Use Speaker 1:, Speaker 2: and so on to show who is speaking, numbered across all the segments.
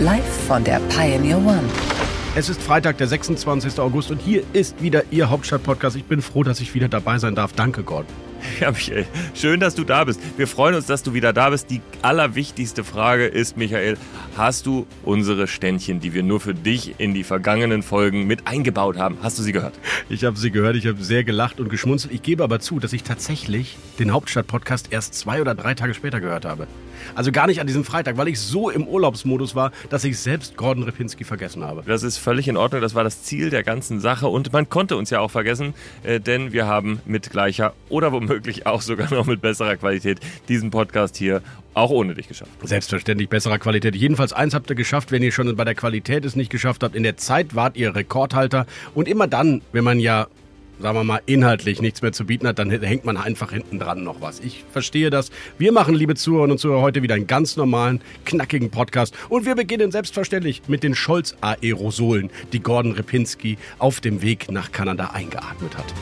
Speaker 1: Live von der Pioneer One.
Speaker 2: Es ist Freitag, der 26. August und hier ist wieder Ihr Hauptstadt-Podcast. Ich bin froh, dass ich wieder dabei sein darf. Danke, Gordon.
Speaker 3: Ja, Michael, schön, dass du da bist. Wir freuen uns, dass du wieder da bist. Die allerwichtigste Frage ist, Michael, hast du unsere Ständchen, die wir nur für dich in die vergangenen Folgen mit eingebaut haben, hast du sie gehört?
Speaker 2: Ich habe sie gehört, ich habe sehr gelacht und geschmunzelt. Ich gebe aber zu, dass ich tatsächlich den Hauptstadt-Podcast erst zwei oder drei Tage später gehört habe. Also gar nicht an diesem Freitag, weil ich so im Urlaubsmodus war, dass ich selbst Gordon Ripinski vergessen habe.
Speaker 3: Das ist völlig in Ordnung, das war das Ziel der ganzen Sache und man konnte uns ja auch vergessen, äh, denn wir haben mit gleicher oder womöglich auch sogar noch mit besserer Qualität diesen Podcast hier auch ohne dich geschafft.
Speaker 2: Selbstverständlich besserer Qualität. Jedenfalls eins habt ihr geschafft, wenn ihr schon bei der Qualität es nicht geschafft habt. In der Zeit wart ihr Rekordhalter und immer dann, wenn man ja sagen wir mal, inhaltlich nichts mehr zu bieten hat, dann hängt man einfach hinten dran noch was. Ich verstehe das. Wir machen, liebe Zuhörerinnen und Zuhörer, heute wieder einen ganz normalen, knackigen Podcast. Und wir beginnen selbstverständlich mit den Scholz-Aerosolen, die Gordon Repinski auf dem Weg nach Kanada eingeatmet hat.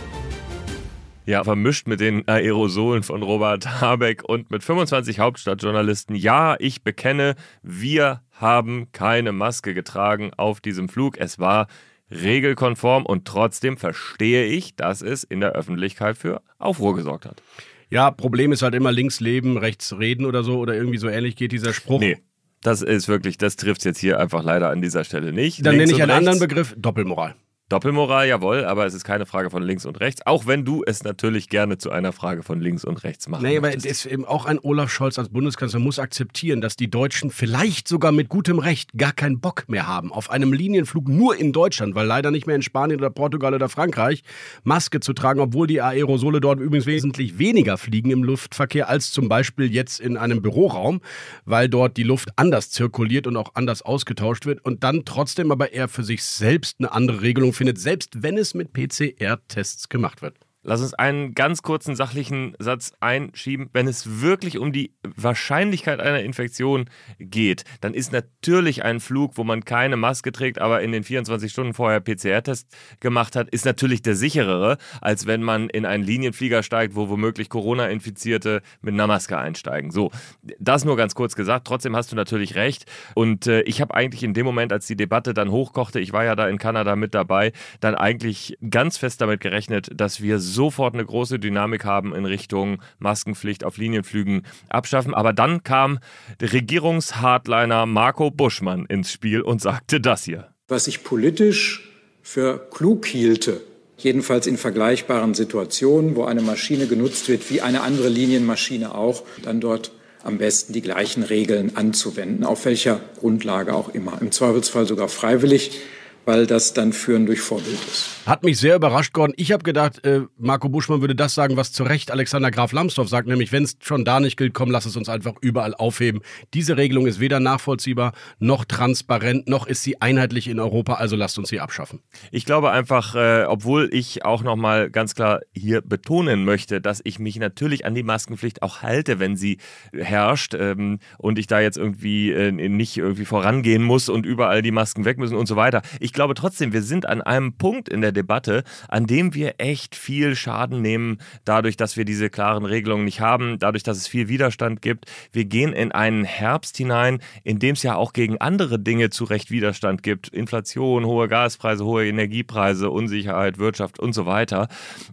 Speaker 3: Ja, vermischt mit den Aerosolen von Robert Habeck und mit 25 Hauptstadtjournalisten. Ja, ich bekenne, wir haben keine Maske getragen auf diesem Flug. Es war regelkonform und trotzdem verstehe ich, dass es in der Öffentlichkeit für Aufruhr gesorgt hat.
Speaker 2: Ja, Problem ist halt immer links leben, rechts reden oder so oder irgendwie so ähnlich geht dieser Spruch.
Speaker 3: Nee. Das ist wirklich, das trifft es jetzt hier einfach leider an dieser Stelle nicht.
Speaker 2: Dann
Speaker 3: Links
Speaker 2: nenne ich einen
Speaker 3: rechts.
Speaker 2: anderen Begriff, Doppelmoral.
Speaker 3: Doppelmoral, jawohl, aber es ist keine Frage von links und rechts, auch wenn du es natürlich gerne zu einer Frage von links und rechts machen
Speaker 2: Nee, aber es ist eben auch ein Olaf Scholz als Bundeskanzler muss akzeptieren, dass die Deutschen vielleicht sogar mit gutem Recht gar keinen Bock mehr haben, auf einem Linienflug nur in Deutschland, weil leider nicht mehr in Spanien oder Portugal oder Frankreich, Maske zu tragen, obwohl die Aerosole dort übrigens wesentlich weniger fliegen im Luftverkehr als zum Beispiel jetzt in einem Büroraum, weil dort die Luft anders zirkuliert und auch anders ausgetauscht wird und dann trotzdem aber er für sich selbst eine andere Regelung findet, selbst wenn es mit PCR-Tests gemacht wird.
Speaker 3: Lass uns einen ganz kurzen sachlichen Satz einschieben. Wenn es wirklich um die Wahrscheinlichkeit einer Infektion geht, dann ist natürlich ein Flug, wo man keine Maske trägt, aber in den 24 Stunden vorher PCR-Test gemacht hat, ist natürlich der sicherere, als wenn man in einen Linienflieger steigt, wo womöglich Corona-Infizierte mit einer Maske einsteigen. So, das nur ganz kurz gesagt. Trotzdem hast du natürlich recht. Und äh, ich habe eigentlich in dem Moment, als die Debatte dann hochkochte, ich war ja da in Kanada mit dabei, dann eigentlich ganz fest damit gerechnet, dass wir sofort eine große Dynamik haben in Richtung Maskenpflicht auf Linienflügen abschaffen. Aber dann kam Regierungshardliner Marco Buschmann ins Spiel und sagte das hier.
Speaker 4: was ich politisch für klug hielte, jedenfalls in vergleichbaren Situationen, wo eine Maschine genutzt wird, wie eine andere Linienmaschine auch, dann dort am besten die gleichen Regeln anzuwenden, auf welcher Grundlage auch immer. Im Zweifelsfall sogar freiwillig, weil das dann Führen durch Vorbild ist.
Speaker 2: Hat mich sehr überrascht, Gordon. Ich habe gedacht, äh, Marco Buschmann würde das sagen, was zu Recht Alexander Graf Lambsdorff sagt, nämlich wenn es schon da nicht gilt, komm, lass es uns einfach überall aufheben. Diese Regelung ist weder nachvollziehbar noch transparent, noch ist sie einheitlich in Europa, also lasst uns sie abschaffen.
Speaker 3: Ich glaube einfach, äh, obwohl ich auch nochmal ganz klar hier betonen möchte, dass ich mich natürlich an die Maskenpflicht auch halte, wenn sie herrscht ähm, und ich da jetzt irgendwie äh, nicht irgendwie vorangehen muss und überall die Masken weg müssen und so weiter. Ich glaube trotzdem, wir sind an einem Punkt in der Debatte, an dem wir echt viel Schaden nehmen, dadurch, dass wir diese klaren Regelungen nicht haben, dadurch, dass es viel Widerstand gibt. Wir gehen in einen Herbst hinein, in dem es ja auch gegen andere Dinge zu Recht Widerstand gibt. Inflation, hohe Gaspreise, hohe Energiepreise, Unsicherheit, Wirtschaft und so weiter.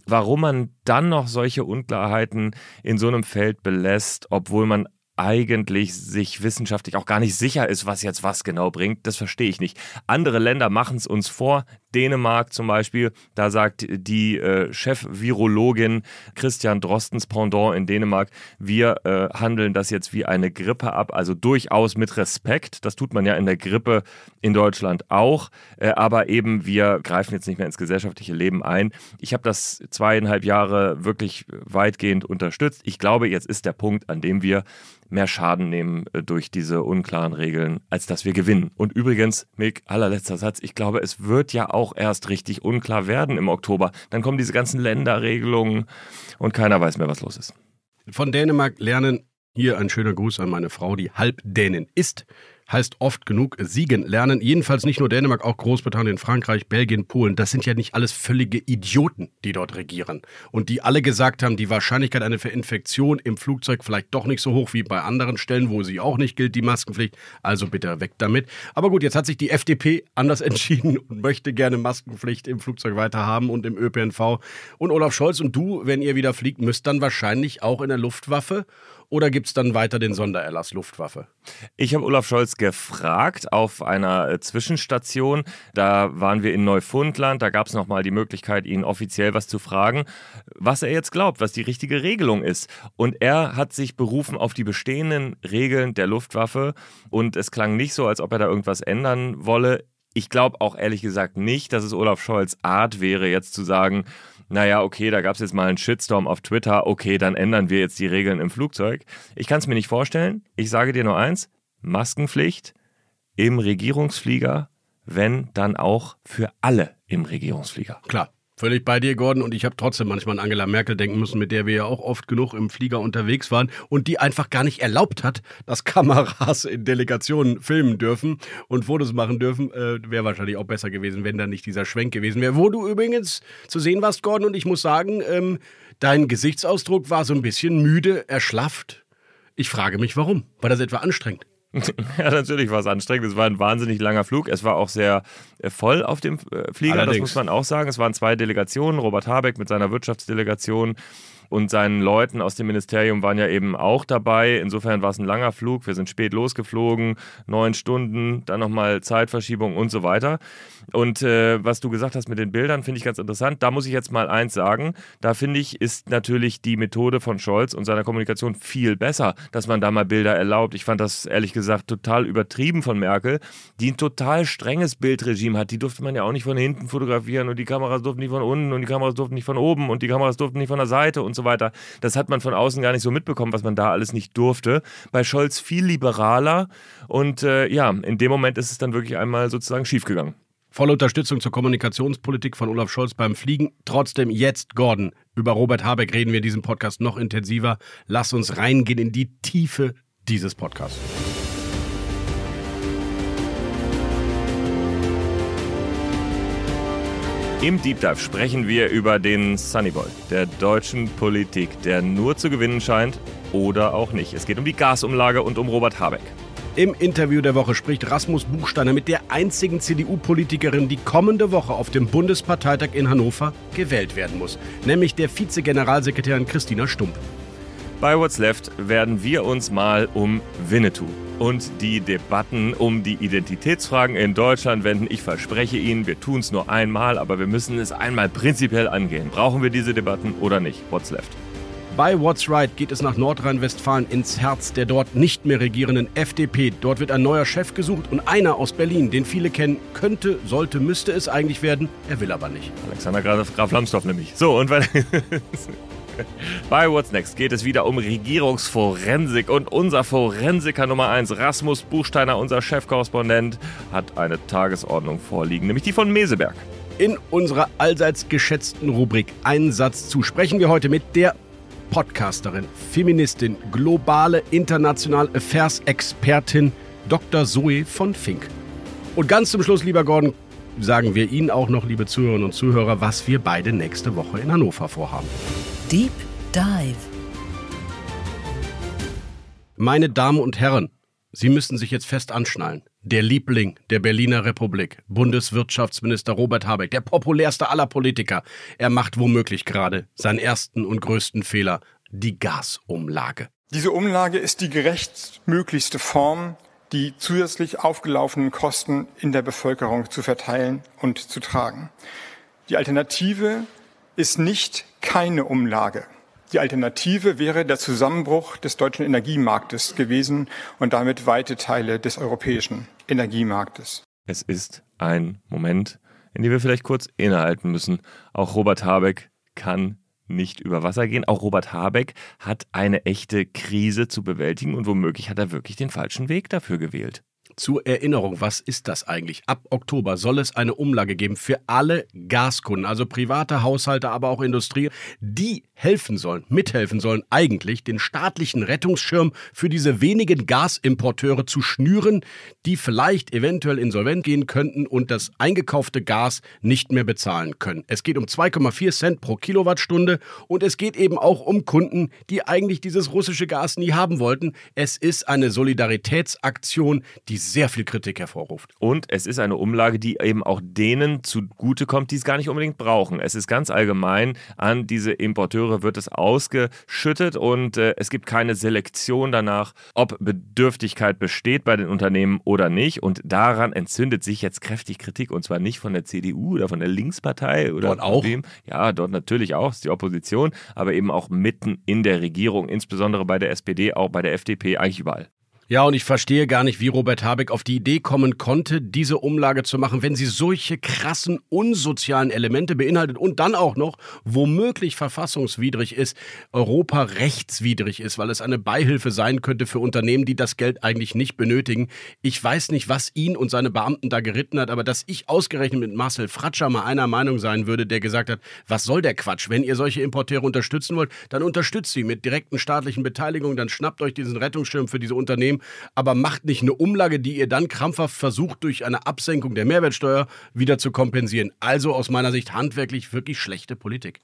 Speaker 3: Warum man dann noch solche Unklarheiten in so einem Feld belässt, obwohl man eigentlich sich wissenschaftlich auch gar nicht sicher ist, was jetzt was genau bringt, das verstehe ich nicht. Andere Länder machen es uns vor. Dänemark zum Beispiel, da sagt die äh, Chef-Virologin Christian Drostens Pendant in Dänemark, wir äh, handeln das jetzt wie eine Grippe ab, also durchaus mit Respekt. Das tut man ja in der Grippe in Deutschland auch, äh, aber eben wir greifen jetzt nicht mehr ins gesellschaftliche Leben ein. Ich habe das zweieinhalb Jahre wirklich weitgehend unterstützt. Ich glaube, jetzt ist der Punkt, an dem wir mehr Schaden nehmen äh, durch diese unklaren Regeln, als dass wir gewinnen. Und übrigens, Mick, allerletzter Satz, ich glaube, es wird ja auch erst richtig unklar werden im Oktober. Dann kommen diese ganzen Länderregelungen und keiner weiß mehr, was los ist.
Speaker 2: Von Dänemark lernen hier ein schöner Gruß an meine Frau, die halb Dänin ist heißt oft genug siegen lernen. Jedenfalls nicht nur Dänemark, auch Großbritannien, Frankreich, Belgien, Polen. Das sind ja nicht alles völlige Idioten, die dort regieren. Und die alle gesagt haben, die Wahrscheinlichkeit einer Infektion im Flugzeug vielleicht doch nicht so hoch wie bei anderen Stellen, wo sie auch nicht gilt, die Maskenpflicht. Also bitte weg damit. Aber gut, jetzt hat sich die FDP anders entschieden und möchte gerne Maskenpflicht im Flugzeug weiterhaben und im ÖPNV. Und Olaf Scholz und du, wenn ihr wieder fliegt, müsst dann wahrscheinlich auch in der Luftwaffe oder gibt es dann weiter den Sondererlass Luftwaffe?
Speaker 3: Ich habe Olaf Scholz gefragt auf einer äh, Zwischenstation. Da waren wir in Neufundland. Da gab es nochmal die Möglichkeit, ihn offiziell was zu fragen, was er jetzt glaubt, was die richtige Regelung ist. Und er hat sich berufen auf die bestehenden Regeln der Luftwaffe. Und es klang nicht so, als ob er da irgendwas ändern wolle. Ich glaube auch ehrlich gesagt nicht, dass es Olaf Scholz Art wäre, jetzt zu sagen, naja, okay, da gab es jetzt mal einen Shitstorm auf Twitter, okay, dann ändern wir jetzt die Regeln im Flugzeug. Ich kann es mir nicht vorstellen. Ich sage dir nur eins, Maskenpflicht im Regierungsflieger, wenn dann auch für alle im Regierungsflieger.
Speaker 2: Klar. Völlig bei dir, Gordon. Und ich habe trotzdem manchmal an Angela Merkel denken müssen, mit der wir ja auch oft genug im Flieger unterwegs waren und die einfach gar nicht erlaubt hat, dass Kameras in Delegationen filmen dürfen und Fotos machen dürfen. Äh, wäre wahrscheinlich auch besser gewesen, wenn da nicht dieser Schwenk gewesen wäre. Wo du übrigens zu sehen warst, Gordon, und ich muss sagen, ähm, dein Gesichtsausdruck war so ein bisschen müde, erschlafft. Ich frage mich, warum? War das etwa anstrengend?
Speaker 3: Ja, natürlich war es anstrengend. Es war ein wahnsinnig langer Flug. Es war auch sehr äh, voll auf dem äh, Flieger, Allerdings. das muss man auch sagen. Es waren zwei Delegationen. Robert Habeck mit seiner Wirtschaftsdelegation und seinen Leuten aus dem Ministerium waren ja eben auch dabei. Insofern war es ein langer Flug. Wir sind spät losgeflogen, neun Stunden, dann nochmal Zeitverschiebung und so weiter. Und äh, was du gesagt hast mit den Bildern, finde ich ganz interessant. Da muss ich jetzt mal eins sagen. Da finde ich, ist natürlich die Methode von Scholz und seiner Kommunikation viel besser, dass man da mal Bilder erlaubt. Ich fand das ehrlich gesagt total übertrieben von Merkel, die ein total strenges Bildregime hat. Die durfte man ja auch nicht von hinten fotografieren und die Kameras durften nicht von unten und die Kameras durften nicht von oben und die Kameras durften nicht von der Seite und so weiter. Das hat man von außen gar nicht so mitbekommen, was man da alles nicht durfte. Bei Scholz viel liberaler und äh, ja, in dem Moment ist es dann wirklich einmal sozusagen schiefgegangen.
Speaker 2: Volle Unterstützung zur Kommunikationspolitik von Olaf Scholz beim Fliegen. Trotzdem jetzt, Gordon. Über Robert Habeck reden wir in diesem Podcast noch intensiver. Lass uns reingehen in die Tiefe dieses Podcasts.
Speaker 3: Im Deep Dive sprechen wir über den Sunnyboy der deutschen Politik, der nur zu gewinnen scheint oder auch nicht. Es geht um die Gasumlage und um Robert Habeck.
Speaker 2: Im Interview der Woche spricht Rasmus Buchsteiner mit der einzigen CDU-Politikerin, die kommende Woche auf dem Bundesparteitag in Hannover gewählt werden muss, nämlich der Vize-Generalsekretärin Christina Stump.
Speaker 3: Bei What's Left werden wir uns mal um Winnetou und die Debatten um die Identitätsfragen in Deutschland wenden. Ich verspreche Ihnen, wir tun es nur einmal, aber wir müssen es einmal prinzipiell angehen. Brauchen wir diese Debatten oder nicht? What's Left?
Speaker 2: Bei What's Right geht es nach Nordrhein-Westfalen ins Herz der dort nicht mehr regierenden FDP. Dort wird ein neuer Chef gesucht und einer aus Berlin, den viele kennen, könnte, sollte, müsste es eigentlich werden. Er will aber nicht.
Speaker 3: Alexander Graf, Graf Lambsdorff nämlich. So, und weil. Bei What's Next geht es wieder um Regierungsforensik und unser Forensiker Nummer 1, Rasmus Buchsteiner, unser Chefkorrespondent, hat eine Tagesordnung vorliegen, nämlich die von Meseberg.
Speaker 2: In unserer allseits geschätzten Rubrik Einen Satz zu sprechen wir heute mit der Podcasterin, Feministin, globale international Affairs-Expertin Dr. Zoe von Fink. Und ganz zum Schluss, lieber Gordon, sagen wir Ihnen auch noch, liebe Zuhörerinnen und Zuhörer, was wir beide nächste Woche in Hannover vorhaben.
Speaker 1: Deep Dive.
Speaker 2: Meine Damen und Herren, Sie müssen sich jetzt fest anschnallen. Der Liebling der Berliner Republik, Bundeswirtschaftsminister Robert Habeck, der populärste aller Politiker, er macht womöglich gerade seinen ersten und größten Fehler, die Gasumlage.
Speaker 5: Diese Umlage ist die gerechtmöglichste Form, die zusätzlich aufgelaufenen Kosten in der Bevölkerung zu verteilen und zu tragen. Die Alternative ist nicht keine Umlage. Die Alternative wäre der Zusammenbruch des deutschen Energiemarktes gewesen und damit weite Teile des europäischen Energiemarktes.
Speaker 3: Es ist ein Moment, in dem wir vielleicht kurz innehalten müssen. Auch Robert Habeck kann nicht über Wasser gehen. Auch Robert Habeck hat eine echte Krise zu bewältigen und womöglich hat er wirklich den falschen Weg dafür gewählt.
Speaker 2: Zur Erinnerung, was ist das eigentlich? Ab Oktober soll es eine Umlage geben für alle Gaskunden, also private Haushalte, aber auch Industrie, die helfen sollen, mithelfen sollen, eigentlich den staatlichen Rettungsschirm für diese wenigen Gasimporteure zu schnüren, die vielleicht eventuell insolvent gehen könnten und das eingekaufte Gas nicht mehr bezahlen können. Es geht um 2,4 Cent pro Kilowattstunde und es geht eben auch um Kunden, die eigentlich dieses russische Gas nie haben wollten. Es ist eine Solidaritätsaktion, die sehr viel Kritik hervorruft.
Speaker 3: Und es ist eine Umlage, die eben auch denen zugutekommt, die es gar nicht unbedingt brauchen. Es ist ganz allgemein an diese Importeure wird es ausgeschüttet und äh, es gibt keine Selektion danach, ob Bedürftigkeit besteht bei den Unternehmen oder nicht. Und daran entzündet sich jetzt kräftig Kritik und zwar nicht von der CDU oder von der Linkspartei oder
Speaker 2: dort auch.
Speaker 3: Wem. Ja, dort natürlich auch, ist die Opposition, aber eben auch mitten in der Regierung, insbesondere bei der SPD, auch bei der FDP, eigentlich überall.
Speaker 2: Ja, und ich verstehe gar nicht, wie Robert Habeck auf die Idee kommen konnte, diese Umlage zu machen, wenn sie solche krassen, unsozialen Elemente beinhaltet und dann auch noch womöglich verfassungswidrig ist, Europa rechtswidrig ist, weil es eine Beihilfe sein könnte für Unternehmen, die das Geld eigentlich nicht benötigen. Ich weiß nicht, was ihn und seine Beamten da geritten hat, aber dass ich ausgerechnet mit Marcel Fratscher mal einer Meinung sein würde, der gesagt hat, was soll der Quatsch? Wenn ihr solche Importeure unterstützen wollt, dann unterstützt sie mit direkten staatlichen Beteiligungen, dann schnappt euch diesen Rettungsschirm für diese Unternehmen Unternehmen, aber macht nicht eine Umlage, die ihr dann krampfhaft versucht, durch eine Absenkung der Mehrwertsteuer wieder zu kompensieren. Also aus meiner Sicht handwerklich wirklich schlechte Politik.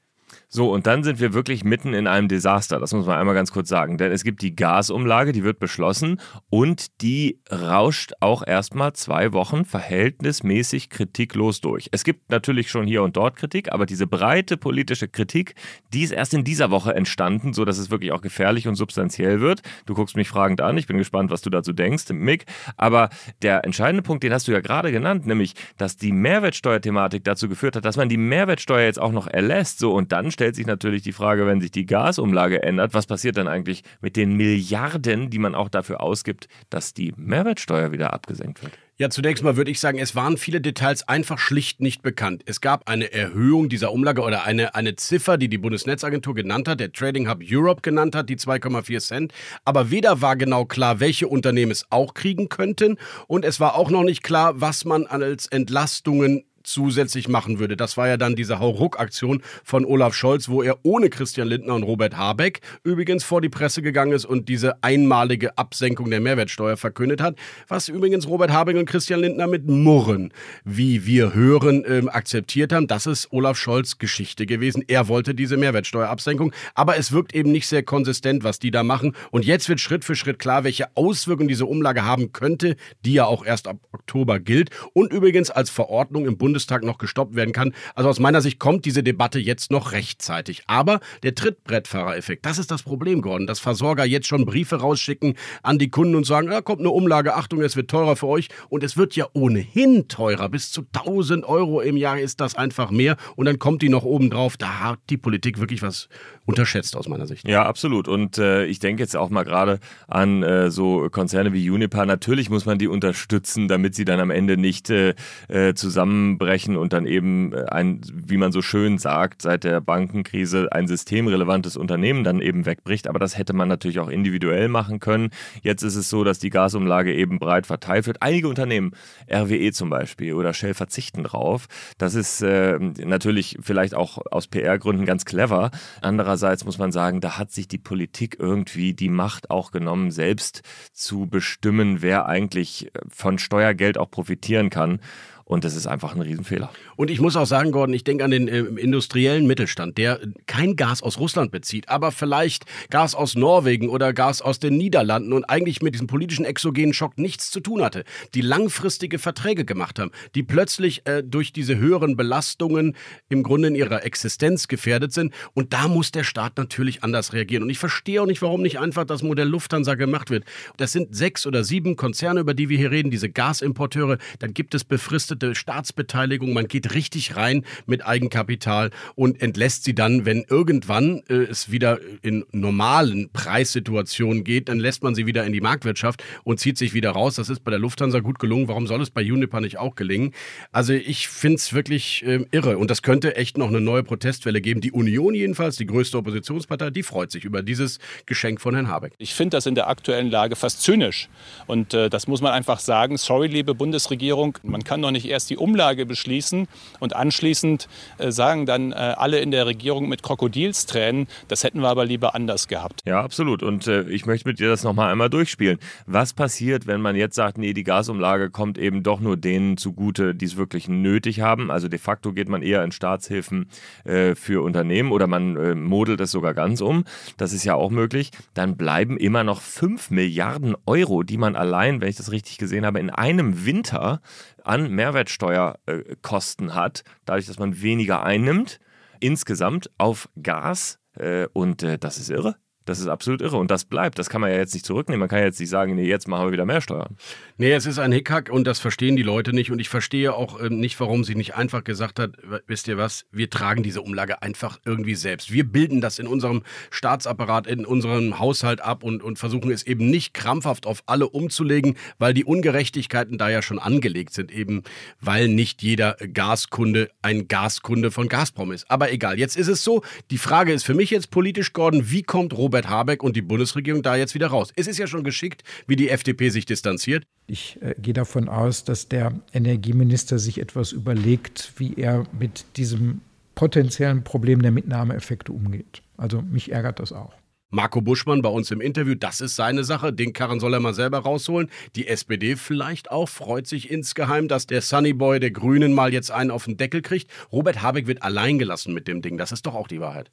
Speaker 3: So, und dann sind wir wirklich mitten in einem Desaster, das muss man einmal ganz kurz sagen. Denn es gibt die Gasumlage, die wird beschlossen und die rauscht auch erstmal zwei Wochen verhältnismäßig kritiklos durch. Es gibt natürlich schon hier und dort Kritik, aber diese breite politische Kritik, die ist erst in dieser Woche entstanden, sodass es wirklich auch gefährlich und substanziell wird. Du guckst mich fragend an, ich bin gespannt, was du dazu denkst, Mick. Aber der entscheidende Punkt, den hast du ja gerade genannt, nämlich, dass die Mehrwertsteuerthematik dazu geführt hat, dass man die Mehrwertsteuer jetzt auch noch erlässt. So, und dann stellt sich natürlich die Frage, wenn sich die Gasumlage ändert, was passiert dann eigentlich mit den Milliarden, die man auch dafür ausgibt, dass die Mehrwertsteuer wieder abgesenkt wird?
Speaker 2: Ja, zunächst mal würde ich sagen, es waren viele Details einfach schlicht nicht bekannt. Es gab eine Erhöhung dieser Umlage oder eine, eine Ziffer, die die Bundesnetzagentur genannt hat, der Trading Hub Europe genannt hat, die 2,4 Cent. Aber weder war genau klar, welche Unternehmen es auch kriegen könnten und es war auch noch nicht klar, was man als Entlastungen zusätzlich machen würde. Das war ja dann diese Hauruck-Aktion von Olaf Scholz, wo er ohne Christian Lindner und Robert Habeck übrigens vor die Presse gegangen ist und diese einmalige Absenkung der Mehrwertsteuer verkündet hat, was übrigens Robert Habeck und Christian Lindner mit Murren, wie wir hören, ähm, akzeptiert haben. Das ist Olaf Scholz Geschichte gewesen. Er wollte diese Mehrwertsteuerabsenkung, aber es wirkt eben nicht sehr konsistent, was die da machen. Und jetzt wird Schritt für Schritt klar, welche Auswirkungen diese Umlage haben könnte, die ja auch erst ab Oktober gilt und übrigens als Verordnung im Bund Bundestag noch gestoppt werden kann. Also aus meiner Sicht kommt diese Debatte jetzt noch rechtzeitig. Aber der Trittbrettfahrereffekt, das ist das Problem, Gordon, dass Versorger jetzt schon Briefe rausschicken an die Kunden und sagen, da kommt eine Umlage, Achtung, es wird teurer für euch. Und es wird ja ohnehin teurer. Bis zu 1000 Euro im Jahr ist das einfach mehr. Und dann kommt die noch oben drauf. Da hat die Politik wirklich was unterschätzt aus meiner Sicht.
Speaker 3: Ja, absolut. Und äh, ich denke jetzt auch mal gerade an äh, so Konzerne wie Unipa. Natürlich muss man die unterstützen, damit sie dann am Ende nicht äh, äh zusammen brechen und dann eben äh, ein, wie man so schön sagt, seit der Bankenkrise ein systemrelevantes Unternehmen dann eben wegbricht. Aber das hätte man natürlich auch individuell machen können. Jetzt ist es so, dass die Gasumlage eben breit verteilt wird. Einige Unternehmen, RWE zum Beispiel oder Shell verzichten drauf. Das ist äh, natürlich vielleicht auch aus PR-Gründen ganz clever. Andererseits muss man sagen, da hat sich die Politik irgendwie die Macht auch genommen, selbst zu bestimmen, wer eigentlich von Steuergeld auch profitieren kann. Und das ist einfach ein Riesenfehler.
Speaker 2: Und ich muss auch sagen, Gordon, ich denke an den äh, industriellen Mittelstand, der kein Gas aus Russland bezieht, aber vielleicht Gas aus Norwegen oder Gas aus den Niederlanden und eigentlich mit diesem politischen exogenen Schock nichts zu tun hatte, die langfristige Verträge gemacht haben, die plötzlich äh, durch diese höheren Belastungen im Grunde in ihrer Existenz gefährdet sind. Und da muss der Staat natürlich anders reagieren. Und ich verstehe auch nicht, warum nicht einfach das Modell Lufthansa gemacht wird. Das sind sechs oder sieben Konzerne, über die wir hier reden, diese Gasimporteure. Dann gibt es befristete gesicherte Staatsbeteiligung. Man geht richtig rein mit Eigenkapital und entlässt sie dann, wenn irgendwann äh, es wieder in normalen Preissituationen geht, dann lässt man sie wieder in die Marktwirtschaft und zieht sich wieder raus. Das ist bei der Lufthansa gut gelungen. Warum soll es bei Uniper nicht auch gelingen? Also ich finde es wirklich äh, irre und das könnte echt noch eine neue Protestwelle geben. Die Union jedenfalls, die größte Oppositionspartei, die freut sich über dieses Geschenk von Herrn Habeck.
Speaker 6: Ich finde das in der aktuellen Lage fast zynisch und äh, das muss man einfach sagen. Sorry, liebe Bundesregierung, man kann doch nicht erst die Umlage beschließen und anschließend äh, sagen dann äh, alle in der Regierung mit Krokodilstränen, das hätten wir aber lieber anders gehabt.
Speaker 3: Ja, absolut. Und äh, ich möchte mit dir das nochmal einmal durchspielen. Was passiert, wenn man jetzt sagt, nee, die Gasumlage kommt eben doch nur denen zugute, die es wirklich nötig haben? Also de facto geht man eher in Staatshilfen äh, für Unternehmen oder man äh, modelt es sogar ganz um. Das ist ja auch möglich. Dann bleiben immer noch 5 Milliarden Euro, die man allein, wenn ich das richtig gesehen habe, in einem Winter an Mehrwertsteuerkosten hat, dadurch, dass man weniger einnimmt, insgesamt auf Gas. Äh, und äh, das ist irre. Das ist absolut irre. Und das bleibt. Das kann man ja jetzt nicht zurücknehmen. Man kann ja jetzt nicht sagen, nee, jetzt machen wir wieder mehr Steuern.
Speaker 2: Nee, es ist ein Hickhack und das verstehen die Leute nicht. Und ich verstehe auch ähm, nicht, warum sie nicht einfach gesagt hat, wisst ihr was, wir tragen diese Umlage einfach irgendwie selbst. Wir bilden das in unserem Staatsapparat, in unserem Haushalt ab und, und versuchen es eben nicht krampfhaft auf alle umzulegen, weil die Ungerechtigkeiten da ja schon angelegt sind, eben weil nicht jeder Gaskunde ein Gaskunde von Gazprom ist. Aber egal, jetzt ist es so. Die Frage ist für mich jetzt politisch, Gordon, wie kommt Robert Robert Habeck und die Bundesregierung da jetzt wieder raus. Es ist ja schon geschickt, wie die FDP sich distanziert.
Speaker 7: Ich äh, gehe davon aus, dass der Energieminister sich etwas überlegt, wie er mit diesem potenziellen Problem der Mitnahmeeffekte umgeht. Also mich ärgert das auch.
Speaker 2: Marco Buschmann bei uns im Interview, das ist seine Sache. Den Karren soll er mal selber rausholen. Die SPD vielleicht auch freut sich insgeheim, dass der Sunnyboy der Grünen mal jetzt einen auf den Deckel kriegt. Robert Habeck wird allein gelassen mit dem Ding. Das ist doch auch die Wahrheit.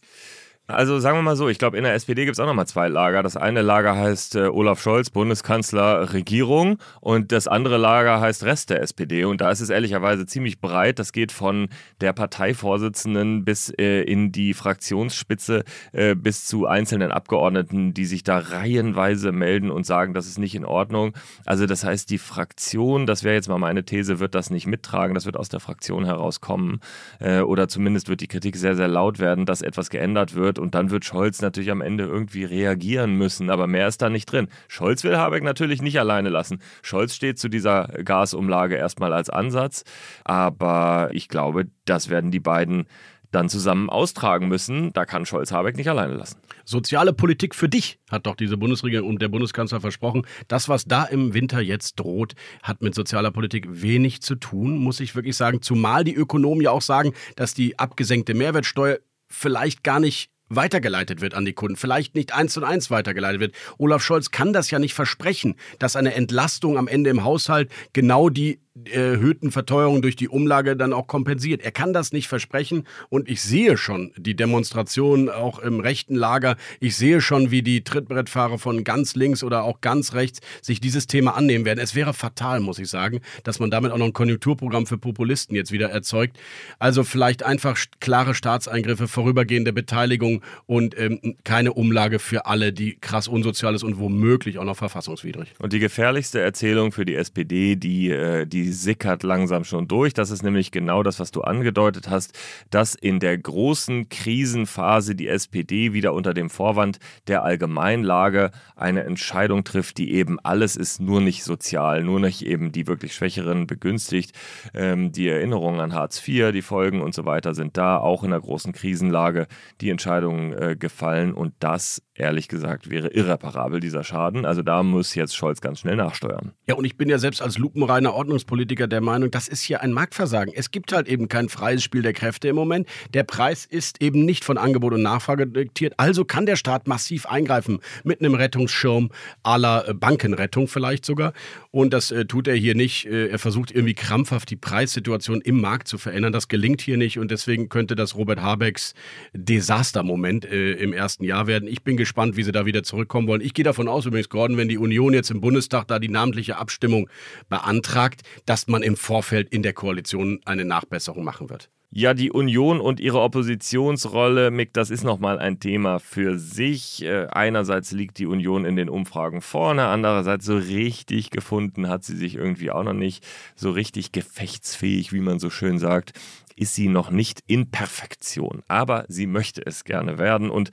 Speaker 3: Also sagen wir mal so, ich glaube, in der SPD gibt es auch nochmal zwei Lager. Das eine Lager heißt äh, Olaf Scholz, Bundeskanzler, Regierung und das andere Lager heißt Rest der SPD. Und da ist es ehrlicherweise ziemlich breit. Das geht von der Parteivorsitzenden bis äh, in die Fraktionsspitze äh, bis zu einzelnen Abgeordneten, die sich da reihenweise melden und sagen, das ist nicht in Ordnung. Also das heißt, die Fraktion, das wäre jetzt mal meine These, wird das nicht mittragen. Das wird aus der Fraktion herauskommen. Äh, oder zumindest wird die Kritik sehr, sehr laut werden, dass etwas geändert wird und dann wird Scholz natürlich am Ende irgendwie reagieren müssen, aber mehr ist da nicht drin. Scholz will Habeck natürlich nicht alleine lassen. Scholz steht zu dieser Gasumlage erstmal als Ansatz, aber ich glaube, das werden die beiden dann zusammen austragen müssen. Da kann Scholz Habeck nicht alleine lassen.
Speaker 2: Soziale Politik für dich, hat doch diese Bundesregierung und der Bundeskanzler versprochen. Das, was da im Winter jetzt droht, hat mit sozialer Politik wenig zu tun, muss ich wirklich sagen. Zumal die Ökonomen ja auch sagen, dass die abgesenkte Mehrwertsteuer vielleicht gar nicht weitergeleitet wird an die Kunden, vielleicht nicht eins zu eins weitergeleitet wird. Olaf Scholz kann das ja nicht versprechen, dass eine Entlastung am Ende im Haushalt genau die erhöhten Verteuerungen durch die Umlage dann auch kompensiert. Er kann das nicht versprechen und ich sehe schon die Demonstrationen auch im rechten Lager. Ich sehe schon, wie die Trittbrettfahrer von ganz links oder auch ganz rechts sich dieses Thema annehmen werden. Es wäre fatal, muss ich sagen, dass man damit auch noch ein Konjunkturprogramm für Populisten jetzt wieder erzeugt. Also vielleicht einfach klare Staatseingriffe, vorübergehende Beteiligung und ähm, keine Umlage für alle, die krass unsozial ist und womöglich auch noch verfassungswidrig.
Speaker 3: Und die gefährlichste Erzählung für die SPD, die, äh, die sickert langsam schon durch. Das ist nämlich genau das, was du angedeutet hast, dass in der großen Krisenphase die SPD wieder unter dem Vorwand der Allgemeinlage eine Entscheidung trifft, die eben alles ist, nur nicht sozial, nur nicht eben die wirklich Schwächeren begünstigt. Ähm, die Erinnerungen an Hartz IV, die Folgen und so weiter sind da, auch in der großen Krisenlage die Entscheidungen äh, gefallen und das ehrlich gesagt, wäre irreparabel, dieser Schaden. Also da muss jetzt Scholz ganz schnell nachsteuern.
Speaker 2: Ja, und ich bin ja selbst als lupenreiner Ordnungspolitiker der Meinung, das ist hier ein Marktversagen. Es gibt halt eben kein freies Spiel der Kräfte im Moment. Der Preis ist eben nicht von Angebot und Nachfrage diktiert. Also kann der Staat massiv eingreifen mit einem Rettungsschirm aller äh, Bankenrettung vielleicht sogar. Und das äh, tut er hier nicht. Äh, er versucht irgendwie krampfhaft die Preissituation im Markt zu verändern. Das gelingt hier nicht und deswegen könnte das Robert Habecks Desastermoment äh, im ersten Jahr werden. Ich bin gespannt gespannt, wie sie da wieder zurückkommen wollen. Ich gehe davon aus, übrigens, Gordon, wenn die Union jetzt im Bundestag da die namentliche Abstimmung beantragt, dass man im Vorfeld in der Koalition eine Nachbesserung machen wird.
Speaker 3: Ja, die Union und ihre Oppositionsrolle, Mick, das ist nochmal ein Thema für sich. Äh, einerseits liegt die Union in den Umfragen vorne, andererseits so richtig gefunden hat sie sich irgendwie auch noch nicht. So richtig gefechtsfähig, wie man so schön sagt, ist sie noch nicht in Perfektion. Aber sie möchte es gerne werden. Und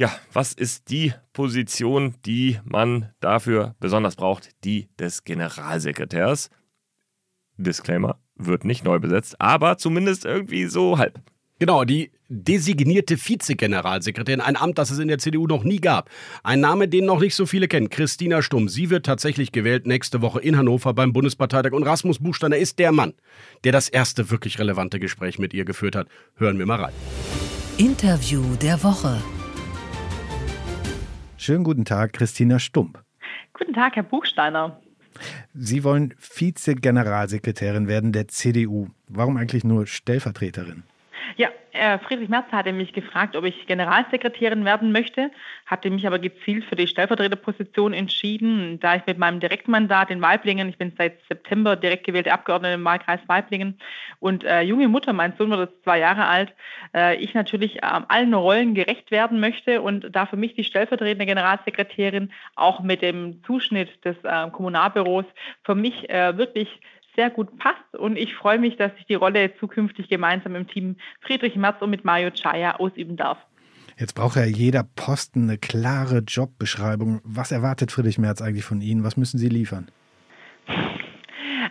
Speaker 3: ja, was ist die Position, die man dafür besonders braucht? Die des Generalsekretärs. Disclaimer, wird nicht neu besetzt, aber zumindest irgendwie so halb.
Speaker 2: Genau, die designierte Vizegeneralsekretärin, ein Amt, das es in der CDU noch nie gab. Ein Name, den noch nicht so viele kennen, Christina Stumm. Sie wird tatsächlich gewählt nächste Woche in Hannover beim Bundesparteitag und Rasmus Buchsteiner ist der Mann, der das erste wirklich relevante Gespräch mit ihr geführt hat. Hören wir mal rein.
Speaker 1: Interview der Woche.
Speaker 8: Schönen guten Tag, Christina Stump.
Speaker 9: Guten Tag, Herr Buchsteiner.
Speaker 8: Sie wollen Vize-Generalsekretärin werden der CDU. Warum eigentlich nur Stellvertreterin?
Speaker 9: Ja, äh, Friedrich Merz hatte mich gefragt, ob ich Generalsekretärin werden möchte, hatte mich aber gezielt für die Stellvertreterposition entschieden, da ich mit meinem Direktmandat in Weiblingen, ich bin seit September direkt gewählte Abgeordnete im Wahlkreis Weiblingen und äh, junge Mutter, mein Sohn wird jetzt zwei Jahre alt, äh, ich natürlich äh, allen Rollen gerecht werden möchte und da für mich die stellvertretende Generalsekretärin auch mit dem Zuschnitt des äh, Kommunalbüros für mich äh, wirklich sehr gut passt. Und ich freue mich, dass ich die Rolle zukünftig gemeinsam im Team Friedrich Merz und mit Mario Chaya ausüben darf.
Speaker 8: Jetzt braucht ja jeder Posten eine klare Jobbeschreibung. Was erwartet Friedrich Merz eigentlich von Ihnen? Was müssen Sie liefern?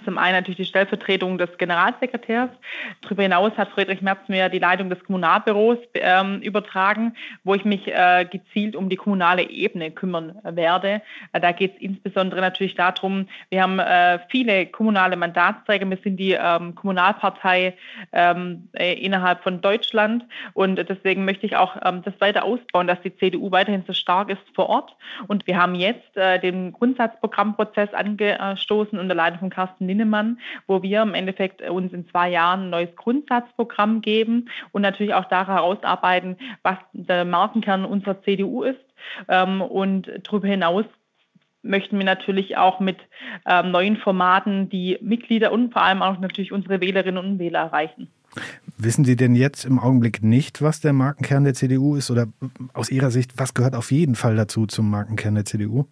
Speaker 9: Zum einen natürlich die Stellvertretung des Generalsekretärs. Darüber hinaus hat Friedrich Merz mir die Leitung des Kommunalbüros ähm, übertragen, wo ich mich äh, gezielt um die kommunale Ebene kümmern werde. Äh, da geht es insbesondere natürlich darum, wir haben äh, viele kommunale Mandatsträger. Wir sind die ähm, Kommunalpartei ähm, äh, innerhalb von Deutschland und deswegen möchte ich auch ähm, das weiter ausbauen, dass die CDU weiterhin so stark ist vor Ort. Und wir haben jetzt äh, den Grundsatzprogrammprozess angestoßen unter Leitung von Carsten Linnemann, wo wir im Endeffekt uns in zwei Jahren ein neues Grundsatzprogramm geben und natürlich auch da herausarbeiten, was der Markenkern unserer CDU ist. Ähm, und darüber hinaus möchten wir natürlich auch mit ähm, neuen Formaten die Mitglieder und vor allem auch natürlich unsere Wählerinnen und Wähler erreichen.
Speaker 8: Wissen Sie denn jetzt im Augenblick nicht, was der Markenkern der CDU ist? Oder aus Ihrer Sicht, was gehört auf jeden Fall dazu zum Markenkern der CDU?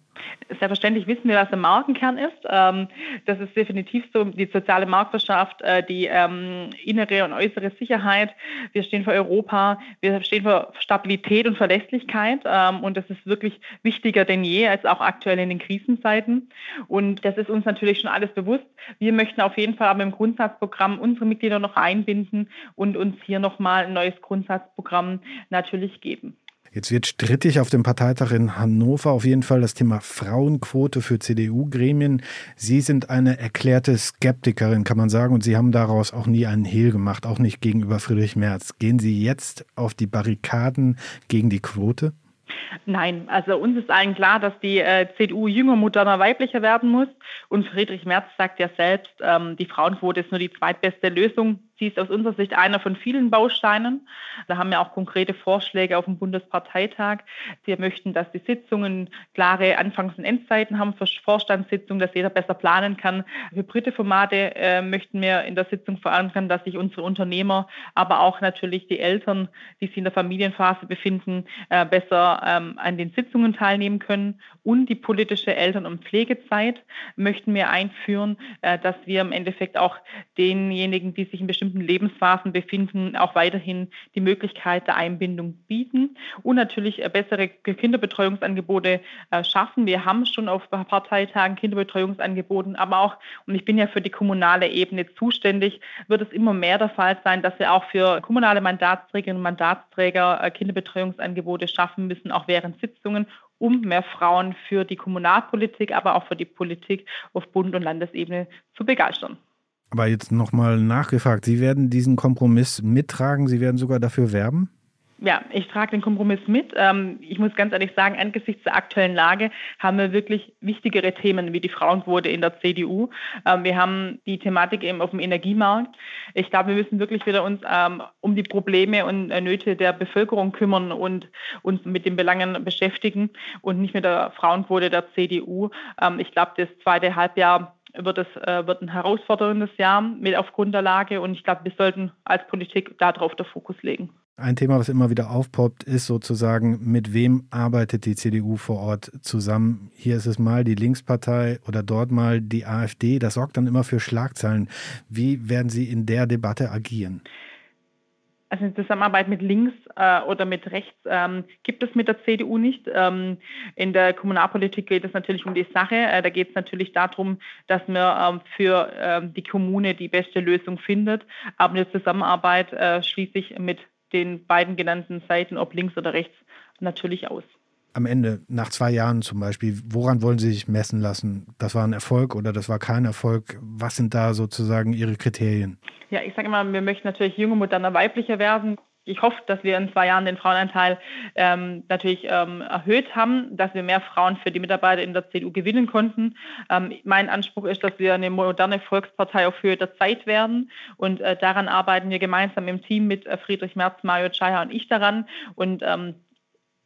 Speaker 9: Selbstverständlich wissen wir, was der Markenkern ist. Ähm, das ist definitiv so die soziale Marktwirtschaft, äh, die ähm, innere und äußere Sicherheit. Wir stehen für Europa, wir stehen für Stabilität und Verlässlichkeit. Ähm, und das ist wirklich wichtiger denn je, als auch aktuell in den Krisenzeiten. Und das ist uns natürlich schon alles bewusst. Wir möchten auf jeden Fall aber im Grundsatzprogramm unsere Mitglieder noch einbinden und uns hier nochmal ein neues Grundsatzprogramm natürlich geben.
Speaker 8: Jetzt wird strittig auf dem Parteitag in Hannover auf jeden Fall das Thema Frauenquote für CDU-Gremien. Sie sind eine erklärte Skeptikerin, kann man sagen, und Sie haben daraus auch nie einen Hehl gemacht, auch nicht gegenüber Friedrich Merz. Gehen Sie jetzt auf die Barrikaden gegen die Quote?
Speaker 9: Nein, also uns ist allen klar, dass die äh, CDU jünger, moderner, weiblicher werden muss. Und Friedrich Merz sagt ja selbst, ähm, die Frauenquote ist nur die zweitbeste Lösung Sie ist aus unserer Sicht einer von vielen Bausteinen. Da haben wir auch konkrete Vorschläge auf dem Bundesparteitag. Wir möchten, dass die Sitzungen klare Anfangs- und Endzeiten haben für Vorstandssitzungen, dass jeder besser planen kann. Hybride Formate äh, möchten wir in der Sitzung verankern, dass sich unsere Unternehmer, aber auch natürlich die Eltern, die sich in der Familienphase befinden, äh, besser ähm, an den Sitzungen teilnehmen können. Und die politische Eltern- und Pflegezeit möchten wir einführen, äh, dass wir im Endeffekt auch denjenigen, die sich in bestimmten bestimmten Lebensphasen befinden, auch weiterhin die Möglichkeit der Einbindung bieten und natürlich äh, bessere Kinderbetreuungsangebote äh, schaffen. Wir haben schon auf Parteitagen Kinderbetreuungsangebote, aber auch, und ich bin ja für die kommunale Ebene zuständig, wird es immer mehr der Fall sein, dass wir auch für kommunale Mandatsträgerinnen und Mandatsträger äh, Kinderbetreuungsangebote schaffen müssen, auch während Sitzungen um mehr Frauen für die Kommunalpolitik, aber auch für die Politik auf Bund- und Landesebene zu begeistern.
Speaker 8: Aber jetzt nochmal nachgefragt, Sie werden diesen Kompromiss mittragen, Sie werden sogar dafür werben?
Speaker 9: Ja, ich trage den Kompromiss mit. Ähm, ich muss ganz ehrlich sagen, angesichts der aktuellen Lage haben wir wirklich wichtigere Themen wie die Frauenquote in der CDU. Ähm, wir haben die Thematik eben auf dem Energiemarkt. Ich glaube, wir müssen wirklich wieder uns ähm, um die Probleme und äh, Nöte der Bevölkerung kümmern und uns mit den Belangen beschäftigen und nicht mit der Frauenquote der CDU. Ich glaube, das zweite Halbjahr wird es äh, wird ein herausforderndes Jahr mit aufgrund der Lage und ich glaube, wir sollten als Politik darauf den Fokus legen.
Speaker 8: Ein Thema, was immer wieder aufpoppt, ist sozusagen, mit wem arbeitet die CDU vor Ort zusammen? Hier ist es mal die Linkspartei oder dort mal die AfD. Das sorgt dann immer für Schlagzeilen. Wie werden Sie in der Debatte agieren?
Speaker 9: Also eine Zusammenarbeit mit links äh, oder mit rechts ähm, gibt es mit der CDU nicht. Ähm, in der Kommunalpolitik geht es natürlich um die Sache. Äh, da geht es natürlich darum, dass man ähm, für ähm, die Kommune die beste Lösung findet. Aber eine Zusammenarbeit äh, schließt sich mit den beiden genannten Seiten, ob links oder rechts, natürlich aus
Speaker 8: am Ende, nach zwei Jahren zum Beispiel, woran wollen Sie sich messen lassen? Das war ein Erfolg oder das war kein Erfolg? Was sind da sozusagen Ihre Kriterien?
Speaker 9: Ja, ich sage immer, wir möchten natürlich junge, moderne, weiblicher werden. Ich hoffe, dass wir in zwei Jahren den Frauenanteil ähm, natürlich ähm, erhöht haben, dass wir mehr Frauen für die Mitarbeiter in der CDU gewinnen konnten. Ähm, mein Anspruch ist, dass wir eine moderne Volkspartei auf Höhe der Zeit werden. Und äh, daran arbeiten wir gemeinsam im Team mit äh, Friedrich Merz, Mario Chaya und ich daran. Und ähm,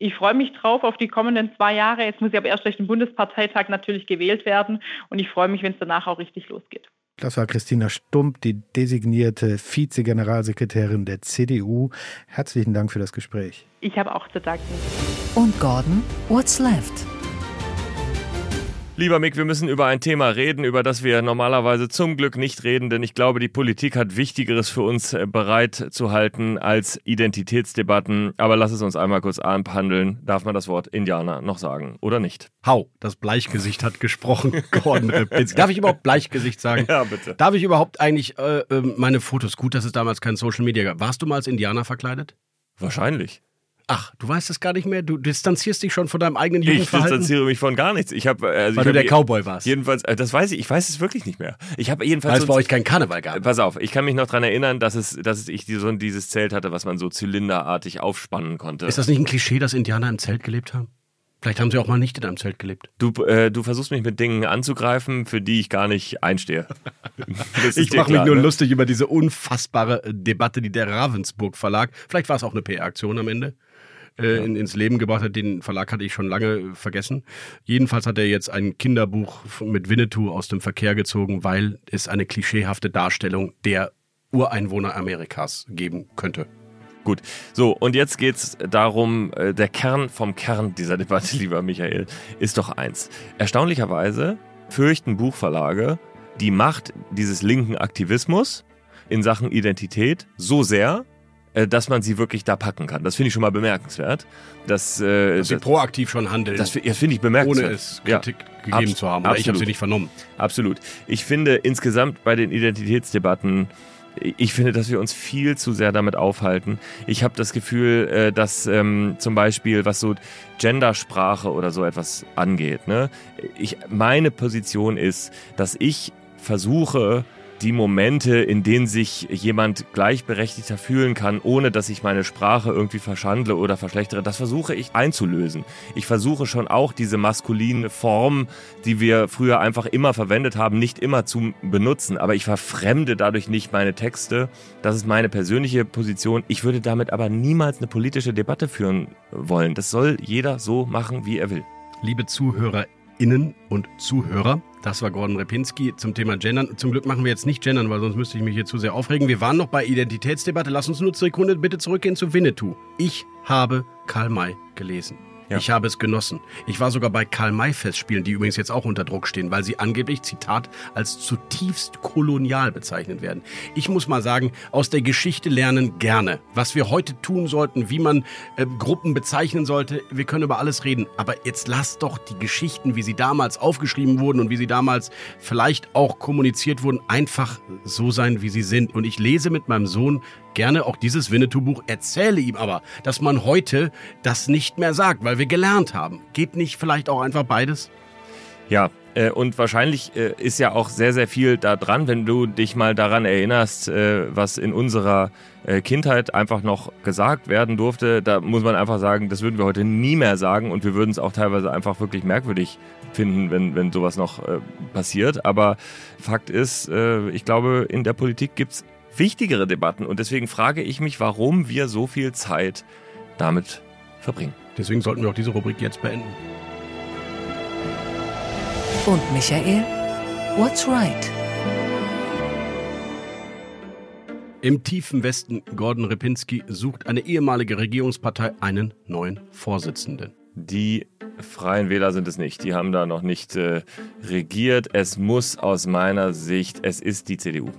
Speaker 9: ich freue mich drauf auf die kommenden zwei Jahre. Jetzt muss ich aber erst durch den Bundesparteitag natürlich gewählt werden und ich freue mich, wenn es danach auch richtig losgeht.
Speaker 8: Das war Christina Stump, die designierte Vize-Generalsekretärin der CDU. Herzlichen Dank für das Gespräch.
Speaker 9: Ich habe auch zu danken.
Speaker 1: Und Gordon, what's left?
Speaker 3: Lieber Mick, wir müssen über ein Thema reden, über das wir normalerweise zum Glück nicht reden, denn ich glaube, die Politik hat Wichtigeres für uns äh, bereit zu halten als Identitätsdebatten. Aber lass es uns einmal kurz abhandeln. Darf man das Wort Indianer noch sagen oder nicht?
Speaker 2: Hau, das Bleichgesicht hat gesprochen, Gordon Ripinski. Darf ich überhaupt Bleichgesicht sagen?
Speaker 3: Ja, bitte.
Speaker 2: Darf ich überhaupt eigentlich äh, ähm, meine Fotos, gut, dass es damals kein Social Media gab. Warst du mal als Indianer verkleidet?
Speaker 3: Wahrscheinlich.
Speaker 2: Ach, du weißt es gar nicht mehr? Du distanzierst dich schon von deinem eigenen Jugendverhalten?
Speaker 3: Ich distanziere mich von gar nichts. Ich hab, also
Speaker 2: Weil
Speaker 3: ich
Speaker 2: du der Cowboy warst.
Speaker 3: Jedenfalls, äh, das weiß ich, ich weiß es wirklich nicht mehr. Ich habe jedenfalls.
Speaker 2: Weil es bei euch kein Karneval gab.
Speaker 3: Pass auf, ich kann mich noch daran erinnern, dass, es, dass ich so dieses Zelt hatte, was man so zylinderartig aufspannen konnte.
Speaker 2: Ist das nicht ein Klischee, dass Indianer im Zelt gelebt haben? Vielleicht haben sie auch mal nicht in einem Zelt gelebt.
Speaker 3: Du, äh, du versuchst mich mit Dingen anzugreifen, für die ich gar nicht einstehe.
Speaker 2: ich mache mich nur ne? lustig über diese unfassbare Debatte, die der Ravensburg Verlag, vielleicht war es auch eine PR-Aktion am Ende, äh, ja. in, ins Leben gebracht hat. Den Verlag hatte ich schon lange vergessen. Jedenfalls hat er jetzt ein Kinderbuch mit Winnetou aus dem Verkehr gezogen, weil es eine klischeehafte Darstellung der Ureinwohner Amerikas geben könnte.
Speaker 3: Gut, so und jetzt geht es darum, äh, der Kern vom Kern dieser Debatte, lieber Michael, ist doch eins. Erstaunlicherweise fürchten Buchverlage die Macht dieses linken Aktivismus in Sachen Identität so sehr, äh, dass man sie wirklich da packen kann. Das finde ich schon mal bemerkenswert. Dass,
Speaker 2: äh, dass sie das, proaktiv schon handeln.
Speaker 3: Das, das finde ich bemerkenswert.
Speaker 2: Ohne es Kritik ja, gegeben zu haben. Oder ich habe sie nicht vernommen.
Speaker 3: Absolut. Ich finde insgesamt bei den Identitätsdebatten ich finde, dass wir uns viel zu sehr damit aufhalten. Ich habe das Gefühl, äh, dass ähm, zum Beispiel, was so Gendersprache oder so etwas angeht, ne? ich, meine Position ist, dass ich versuche, die Momente, in denen sich jemand gleichberechtigter fühlen kann, ohne dass ich meine Sprache irgendwie verschandle oder verschlechtere, das versuche ich einzulösen. Ich versuche schon auch diese maskuline Form, die wir früher einfach immer verwendet haben, nicht immer zu benutzen. Aber ich verfremde dadurch nicht meine Texte. Das ist meine persönliche Position. Ich würde damit aber niemals eine politische Debatte führen wollen. Das soll jeder so machen, wie er will.
Speaker 2: Liebe ZuhörerInnen und Zuhörer, das war Gordon Repinski zum Thema Gendern. Zum Glück machen wir jetzt nicht Gendern, weil sonst müsste ich mich hier zu sehr aufregen. Wir waren noch bei Identitätsdebatte. Lass uns nur eine Sekunde bitte zurückgehen zu Winnetou. Ich habe Karl May gelesen. Ja. Ich habe es genossen. Ich war sogar bei Karl-May-Festspielen, die übrigens jetzt auch unter Druck stehen, weil sie angeblich, Zitat, als zutiefst kolonial bezeichnet werden. Ich muss mal sagen, aus der Geschichte lernen gerne. Was wir heute tun sollten, wie man äh, Gruppen bezeichnen sollte, wir können über alles reden. Aber jetzt lasst doch die Geschichten, wie sie damals aufgeschrieben wurden und wie sie damals vielleicht auch kommuniziert wurden, einfach so sein, wie sie sind. Und ich lese mit meinem Sohn gerne auch dieses Winnetou-Buch, erzähle ihm aber, dass man heute das nicht mehr sagt, weil wir gelernt haben. Geht nicht vielleicht auch einfach beides?
Speaker 3: Ja, äh, und wahrscheinlich äh, ist ja auch sehr, sehr viel da dran, wenn du dich mal daran erinnerst, äh, was in unserer Kindheit einfach noch gesagt werden durfte. Da muss man einfach sagen, das würden wir heute nie mehr sagen und wir würden es auch teilweise einfach wirklich merkwürdig finden, wenn, wenn sowas noch passiert. Aber Fakt ist, ich glaube, in der Politik gibt es wichtigere Debatten. Und deswegen frage ich mich, warum wir so viel Zeit damit verbringen.
Speaker 2: Deswegen sollten wir auch diese Rubrik jetzt beenden.
Speaker 1: Und Michael? What's Right?
Speaker 2: Im tiefen Westen Gordon Ripinski sucht eine ehemalige Regierungspartei einen neuen Vorsitzenden.
Speaker 3: Die Freien Wähler sind es nicht. Die haben da noch nicht äh, regiert. Es muss aus meiner Sicht, es ist die CDU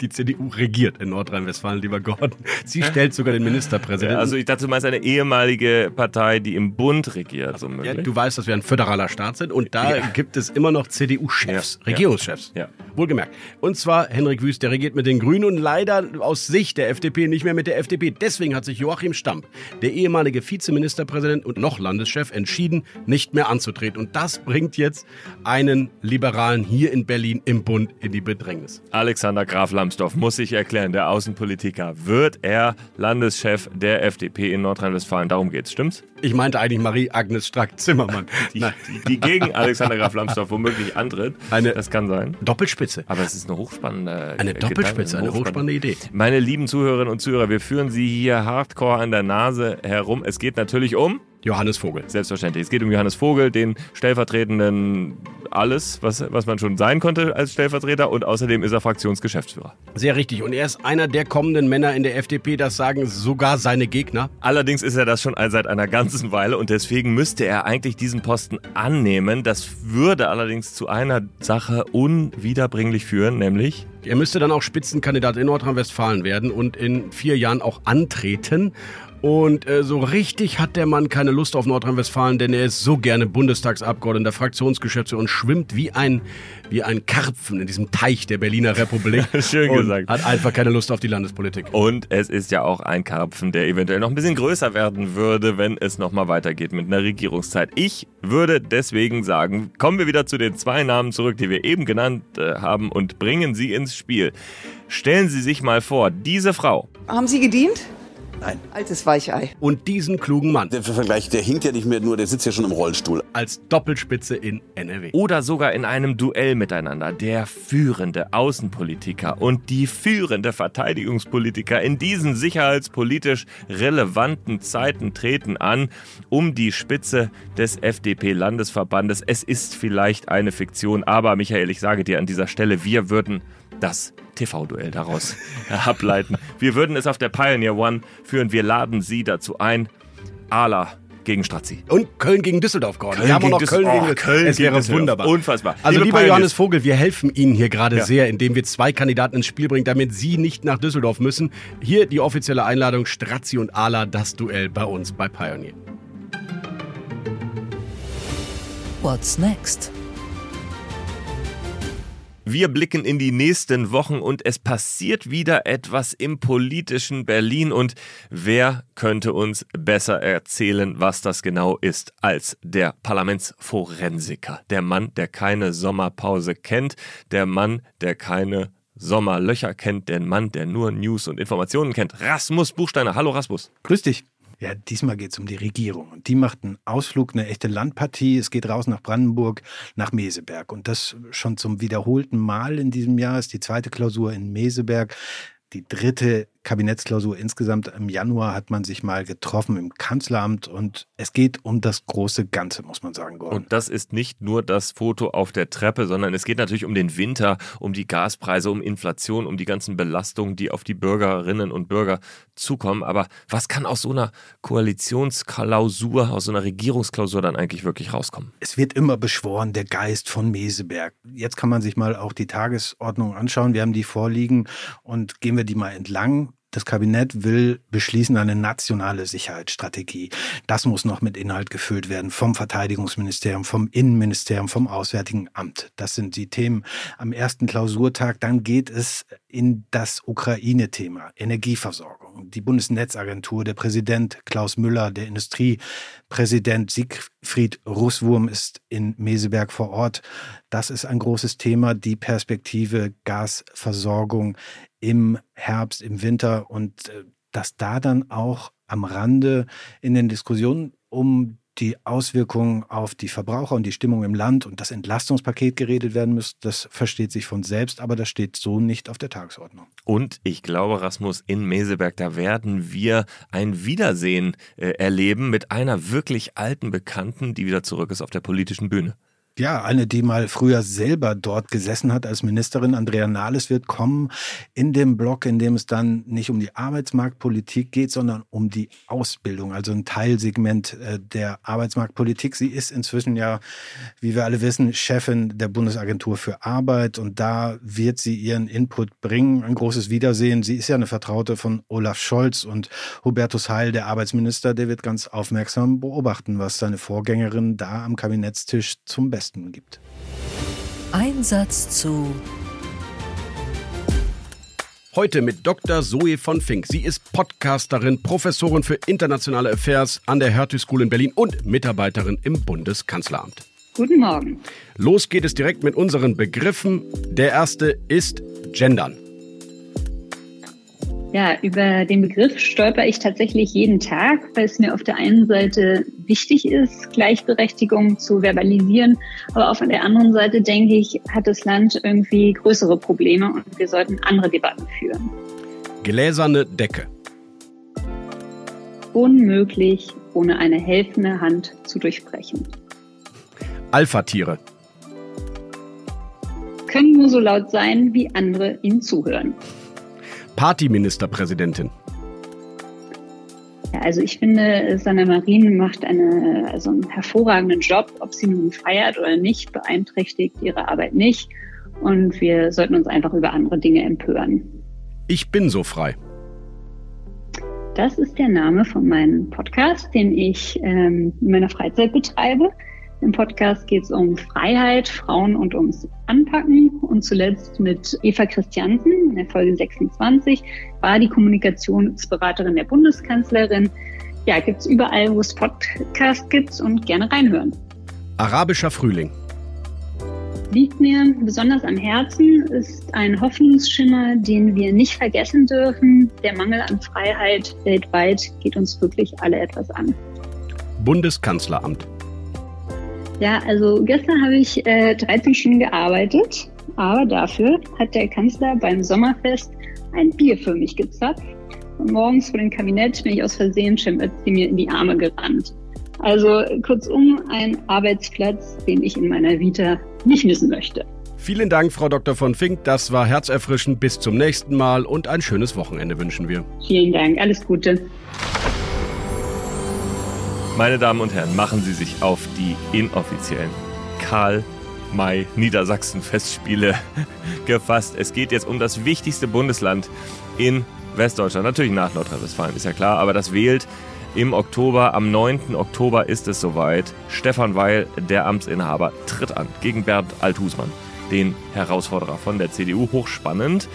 Speaker 2: die CDU regiert in Nordrhein-Westfalen, lieber Gordon. Sie stellt sogar den Ministerpräsidenten.
Speaker 3: also ich dachte, du meinst eine ehemalige Partei, die im Bund regiert. So
Speaker 2: ja, du weißt, dass wir ein föderaler Staat sind und da ja. gibt es immer noch CDU-Chefs. Regierungschefs. Ja. Wohlgemerkt. Und zwar Henrik Wüst, der regiert mit den Grünen und leider aus Sicht der FDP nicht mehr mit der FDP. Deswegen hat sich Joachim Stamp, der ehemalige Vizeministerpräsident und noch Landeschef, entschieden, nicht mehr anzutreten. Und das bringt jetzt einen Liberalen hier in Berlin im Bund in die Bedrängnis.
Speaker 3: Alexander Graf Lambs Lambsdorff muss sich erklären, der Außenpolitiker. Wird er Landeschef der FDP in Nordrhein-Westfalen? Darum geht's, stimmt's?
Speaker 2: Ich meinte eigentlich Marie-Agnes Strack-Zimmermann.
Speaker 3: Die, die, die, gegen Alexander Graf Lambsdorff womöglich antritt.
Speaker 2: Eine
Speaker 3: das kann sein.
Speaker 2: Doppelspitze.
Speaker 3: Aber es ist eine hochspannende
Speaker 2: Eine Doppelspitze, eine, eine hochspannende Idee.
Speaker 3: Meine lieben Zuhörerinnen und Zuhörer, wir führen Sie hier hardcore an der Nase herum. Es geht natürlich um
Speaker 2: Johannes Vogel.
Speaker 3: Selbstverständlich. Es geht um Johannes Vogel, den stellvertretenden alles, was, was man schon sein konnte als Stellvertreter und außerdem ist er Fraktionsgeschäftsführer.
Speaker 2: Sehr richtig. Und er ist einer der kommenden Männer in der FDP, das sagen sogar seine Gegner.
Speaker 3: Allerdings ist er das schon seit einer ganzen Weile und deswegen müsste er eigentlich diesen Posten annehmen. Das würde allerdings zu einer Sache unwiederbringlich führen, nämlich
Speaker 2: er müsste dann auch Spitzenkandidat in Nordrhein-Westfalen werden und in vier Jahren auch antreten. Und äh, so richtig hat der Mann keine Lust auf Nordrhein-Westfalen, denn er ist so gerne Bundestagsabgeordneter, Fraktionsgeschäftsführer und schwimmt wie ein, wie ein Karpfen in diesem Teich der Berliner Republik.
Speaker 3: Schön gesagt.
Speaker 2: Hat einfach keine Lust auf die Landespolitik.
Speaker 3: Und es ist ja auch ein Karpfen, der eventuell noch ein bisschen größer werden würde, wenn es nochmal weitergeht mit einer Regierungszeit. Ich würde deswegen sagen, kommen wir wieder zu den zwei Namen zurück, die wir eben genannt äh, haben und bringen sie ins Spiel. Stellen Sie sich mal vor, diese Frau.
Speaker 10: Haben Sie gedient?
Speaker 11: Nein.
Speaker 10: Altes Weichei.
Speaker 2: Und diesen klugen Mann.
Speaker 11: Der Vergleich, der hinkt ja nicht mehr nur, der sitzt ja schon im Rollstuhl.
Speaker 2: Als Doppelspitze in NRW.
Speaker 3: Oder sogar in einem Duell miteinander. Der führende Außenpolitiker und die führende Verteidigungspolitiker in diesen sicherheitspolitisch relevanten Zeiten treten an, um die Spitze des FDP-Landesverbandes. Es ist vielleicht eine Fiktion, aber Michael, ich sage dir an dieser Stelle, wir würden das TV-Duell daraus ableiten. Wir würden es auf der Pioneer One führen. Wir laden Sie dazu ein. Ala gegen Strazzi.
Speaker 2: Und Köln gegen Düsseldorf, Gordon.
Speaker 3: Köln wir haben auch noch Köln gegen,
Speaker 2: oh, Köln Es wäre wunderbar.
Speaker 3: Unfassbar.
Speaker 2: Also Liebe lieber Pioneers. Johannes Vogel, wir helfen Ihnen hier gerade ja. sehr, indem wir zwei Kandidaten ins Spiel bringen, damit Sie nicht nach Düsseldorf müssen. Hier die offizielle Einladung Strazzi und Ala, das Duell bei uns bei Pioneer.
Speaker 1: What's next?
Speaker 3: Wir blicken in die nächsten Wochen und es passiert wieder etwas im politischen Berlin. Und wer könnte uns besser erzählen, was das genau ist, als der Parlamentsforensiker. Der Mann, der keine Sommerpause kennt, der Mann, der keine Sommerlöcher kennt, der Mann, der nur News und Informationen kennt. Rasmus Buchsteiner. Hallo Rasmus.
Speaker 8: Grüß dich. Ja, diesmal geht es um die Regierung. Und die macht einen Ausflug, eine echte Landpartie. Es geht raus nach Brandenburg, nach Meseberg. Und das schon zum wiederholten Mal in diesem Jahr ist die zweite Klausur in Meseberg die dritte Kabinettsklausur insgesamt. Im Januar hat man sich mal getroffen im Kanzleramt und es geht um das große Ganze, muss man sagen. Gordon.
Speaker 3: Und das ist nicht nur das Foto auf der Treppe, sondern es geht natürlich um den Winter, um die Gaspreise, um Inflation, um die ganzen Belastungen, die auf die Bürgerinnen und Bürger zukommen. Aber was kann aus so einer Koalitionsklausur, aus so einer Regierungsklausur dann eigentlich wirklich rauskommen?
Speaker 8: Es wird immer beschworen, der Geist von Meseberg. Jetzt kann man sich mal auch die Tagesordnung anschauen. Wir haben die vorliegen und gehen wir die mal entlang das Kabinett will beschließen eine nationale Sicherheitsstrategie. Das muss noch mit Inhalt gefüllt werden vom Verteidigungsministerium, vom Innenministerium, vom Auswärtigen Amt. Das sind die Themen am ersten Klausurtag. Dann geht es in das Ukraine-Thema, Energieversorgung. Die Bundesnetzagentur, der Präsident Klaus Müller, der Industriepräsident Siegfried Russwurm ist in Meseberg vor Ort. Das ist ein großes Thema, die Perspektive Gasversorgung im Herbst, im Winter und äh, dass da dann auch am Rande in den Diskussionen um die Auswirkungen auf die Verbraucher und die Stimmung im Land und das Entlastungspaket geredet werden muss, das versteht sich von selbst, aber das steht so nicht auf der Tagesordnung.
Speaker 3: Und ich glaube, Rasmus, in Meseberg, da werden wir ein Wiedersehen äh, erleben mit einer wirklich alten Bekannten, die wieder zurück ist auf der politischen Bühne.
Speaker 8: Ja, eine, die mal früher selber dort gesessen hat als Ministerin, Andrea Nahles, wird kommen in dem Blog, in dem es dann nicht um die Arbeitsmarktpolitik geht, sondern um die Ausbildung, also ein Teilsegment äh, der Arbeitsmarktpolitik. Sie ist inzwischen ja, wie wir alle wissen, Chefin der Bundesagentur für Arbeit und da wird sie ihren Input bringen. Ein großes Wiedersehen. Sie ist ja eine Vertraute von Olaf Scholz und Hubertus Heil, der Arbeitsminister, der wird ganz aufmerksam beobachten, was seine Vorgängerin da am Kabinettstisch zum Besten Besten gibt.
Speaker 1: Einsatz zu
Speaker 2: Heute mit Dr. Zoe von Fink. Sie ist Podcasterin, Professorin für internationale Affairs an der Hertie School in Berlin und Mitarbeiterin im Bundeskanzleramt.
Speaker 12: Guten Morgen.
Speaker 2: Los geht es direkt mit unseren Begriffen. Der erste ist Gendern.
Speaker 12: Ja, über den Begriff stolper ich tatsächlich jeden Tag, weil es mir auf der einen Seite wichtig ist, Gleichberechtigung zu verbalisieren, aber auf der anderen Seite denke ich, hat das Land irgendwie größere Probleme und wir sollten andere Debatten führen.
Speaker 2: Gläserne Decke.
Speaker 12: Unmöglich, ohne eine helfende Hand zu durchbrechen.
Speaker 2: Alpha-Tiere.
Speaker 12: Können nur so laut sein, wie andere ihnen zuhören.
Speaker 2: Partyministerpräsidentin?
Speaker 12: Also ich finde, Sanna Marin macht eine, also einen hervorragenden Job. Ob sie nun feiert oder nicht, beeinträchtigt ihre Arbeit nicht. Und wir sollten uns einfach über andere Dinge empören.
Speaker 2: Ich bin so frei.
Speaker 12: Das ist der Name von meinem Podcast, den ich ähm, in meiner Freizeit betreibe. Im Podcast geht es um Freiheit, Frauen und ums Anpacken. Und zuletzt mit Eva Christiansen in der Folge 26 war die Kommunikationsberaterin der Bundeskanzlerin. Ja, gibt es überall, wo es Podcast gibt und gerne reinhören.
Speaker 2: Arabischer Frühling.
Speaker 12: Liegt mir besonders am Herzen, ist ein Hoffnungsschimmer, den wir nicht vergessen dürfen. Der Mangel an Freiheit weltweit geht uns wirklich alle etwas an.
Speaker 2: Bundeskanzleramt.
Speaker 12: Ja, also gestern habe ich äh, 13 Stunden gearbeitet, aber dafür hat der Kanzler beim Sommerfest ein Bier für mich gezapft. Und morgens vor dem Kabinett bin ich aus Versehen Ötzi mir in die Arme gerannt. Also kurzum ein Arbeitsplatz, den ich in meiner Vita nicht missen möchte.
Speaker 2: Vielen Dank, Frau Dr. von Fink. Das war herzerfrischend. Bis zum nächsten Mal und ein schönes Wochenende wünschen wir.
Speaker 12: Vielen Dank. Alles Gute.
Speaker 3: Meine Damen und Herren, machen Sie sich auf die inoffiziellen Karl May Niedersachsen Festspiele gefasst. Es geht jetzt um das wichtigste Bundesland in Westdeutschland. Natürlich nach Nordrhein-Westfalen, ist ja klar, aber das wählt im Oktober. Am 9. Oktober ist es soweit. Stefan Weil, der Amtsinhaber, tritt an gegen Bernd Althusmann, den Herausforderer von der CDU. Hochspannend.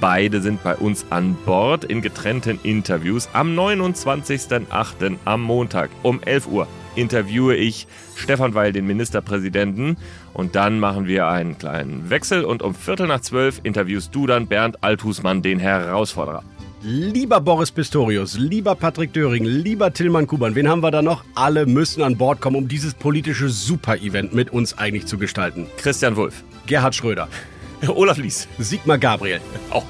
Speaker 3: Beide sind bei uns an Bord in getrennten Interviews. Am 29.08. am Montag um 11 Uhr interviewe ich Stefan Weil, den Ministerpräsidenten. Und dann machen wir einen kleinen Wechsel. Und um Viertel nach zwölf interviewst du dann Bernd Althusmann, den Herausforderer.
Speaker 2: Lieber Boris Pistorius, lieber Patrick Döring, lieber Tillmann Kuban, wen haben wir da noch? Alle müssen an Bord kommen, um dieses politische Super-Event mit uns eigentlich zu gestalten.
Speaker 3: Christian Wulff.
Speaker 2: Gerhard Schröder.
Speaker 3: Olaf Lies.
Speaker 2: Sigmar Gabriel.
Speaker 3: Oh,